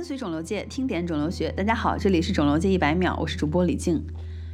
跟随肿瘤界，听点肿瘤学。大家好，这里是肿瘤界一百秒，我是主播李静。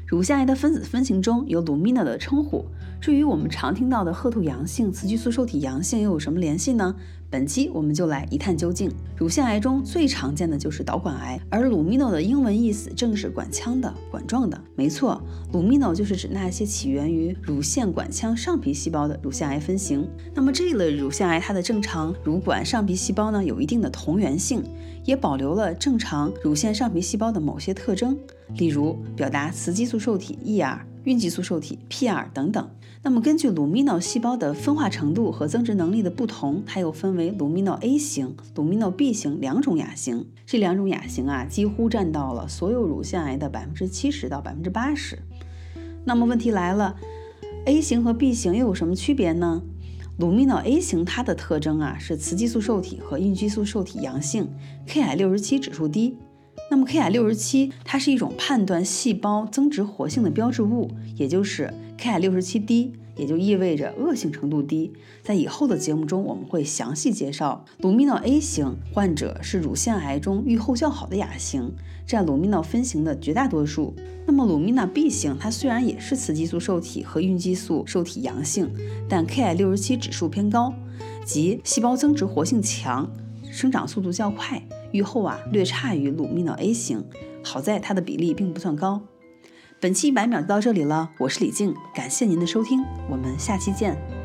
乳腺癌的分子分型中有 Lumina 的称呼。至于我们常听到的褐兔阳性、雌激素受体阳性又有什么联系呢？本期我们就来一探究竟。乳腺癌中最常见的就是导管癌，而 Lumino 的英文意思正是管腔的、管状的。没错，Lumino 就是指那些起源于乳腺管腔上皮细胞的乳腺癌分型。那么这一类乳腺癌，它的正常乳管上皮细胞呢，有一定的同源性，也保留了正常乳腺上皮细胞的某些特征，例如表达雌激素受体 ER、孕激素受体 PR 等等。那么根据 Lumino 细胞的分化程度和增殖能力的不同，它又分为 Lumino A 型、Lumino B 型两种亚型。这两种亚型啊，几乎占到了所有乳腺癌的百分之七十到百分之八十。那么问题来了，A 型和 B 型又有什么区别呢？Lumino A 型它的特征啊是雌激素受体和孕激素受体阳性，Ki 六十七指数低。那么 Ki 六十七它是一种判断细胞增殖活性的标志物，也就是 Ki 六十七低。也就意味着恶性程度低。在以后的节目中，我们会详细介绍。Lumino A 型患者是乳腺癌中预后较好的亚型，占 Lumino 分型的绝大多数。那么 Lumino B 型，它虽然也是雌激素受体和孕激素受体阳性，但 Ki 六十七指数偏高，即细胞增殖活性强，生长速度较快，愈后啊略差于 Lumino A 型。好在它的比例并不算高。本期一百秒就到这里了，我是李静，感谢您的收听，我们下期见。